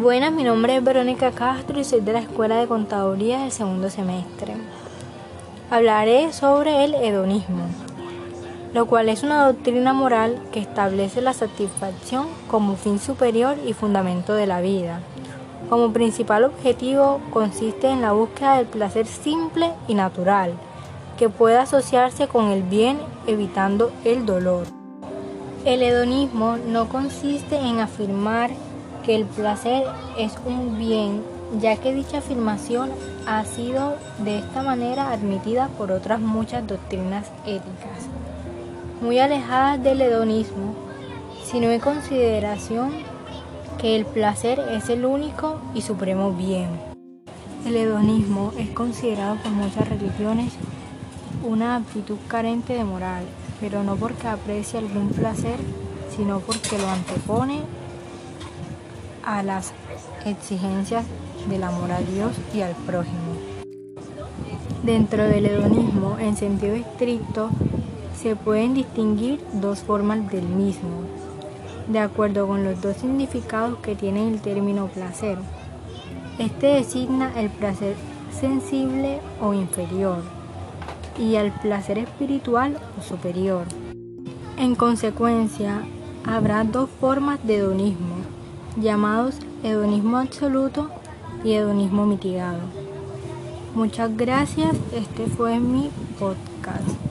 Buenas, mi nombre es Verónica Castro y soy de la Escuela de Contaduría del segundo semestre. Hablaré sobre el hedonismo, lo cual es una doctrina moral que establece la satisfacción como fin superior y fundamento de la vida. Como principal objetivo consiste en la búsqueda del placer simple y natural, que pueda asociarse con el bien evitando el dolor. El hedonismo no consiste en afirmar que el placer es un bien, ya que dicha afirmación ha sido de esta manera admitida por otras muchas doctrinas éticas, muy alejadas del hedonismo, sino en consideración que el placer es el único y supremo bien. El hedonismo es considerado por muchas religiones una actitud carente de moral, pero no porque aprecie algún placer, sino porque lo antepone a las exigencias del amor a Dios y al prójimo. Dentro del hedonismo, en sentido estricto, se pueden distinguir dos formas del mismo, de acuerdo con los dos significados que tiene el término placer. Este designa el placer sensible o inferior y el placer espiritual o superior. En consecuencia, habrá dos formas de hedonismo, llamados hedonismo absoluto y hedonismo mitigado. Muchas gracias, este fue mi podcast.